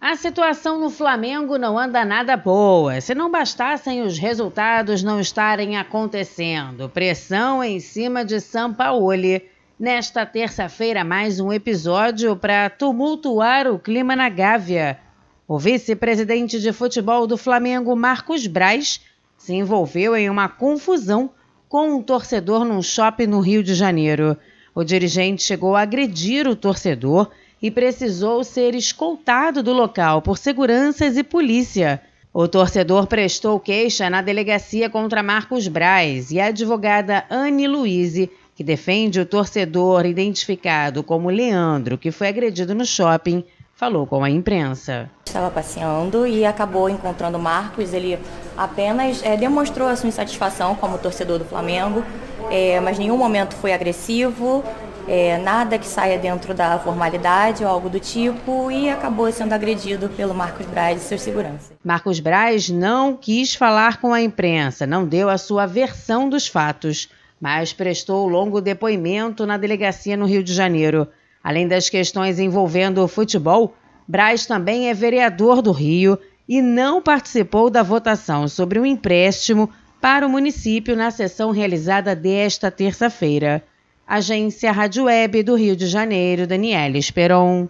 A situação no Flamengo não anda nada boa. Se não bastassem os resultados não estarem acontecendo, pressão em cima de Sampaoli. Nesta terça-feira, mais um episódio para tumultuar o clima na Gávea. O vice-presidente de futebol do Flamengo, Marcos Braz, se envolveu em uma confusão com um torcedor num shopping no Rio de Janeiro. O dirigente chegou a agredir o torcedor e precisou ser escoltado do local por seguranças e polícia. O torcedor prestou queixa na delegacia contra Marcos Braz e a advogada Anne Luiz, que defende o torcedor identificado como Leandro, que foi agredido no shopping, falou com a imprensa. Estava passeando e acabou encontrando Marcos. Ele apenas é, demonstrou a sua insatisfação como torcedor do Flamengo, é, mas nenhum momento foi agressivo, é, nada que saia dentro da formalidade ou algo do tipo, e acabou sendo agredido pelo Marcos Braz e seus seguranças. Marcos Braz não quis falar com a imprensa, não deu a sua versão dos fatos, mas prestou longo depoimento na delegacia no Rio de Janeiro. Além das questões envolvendo o futebol, Braz também é vereador do Rio e não participou da votação sobre o um empréstimo para o município na sessão realizada desta terça-feira. Agência Rádio Web do Rio de Janeiro, Daniela Esperon.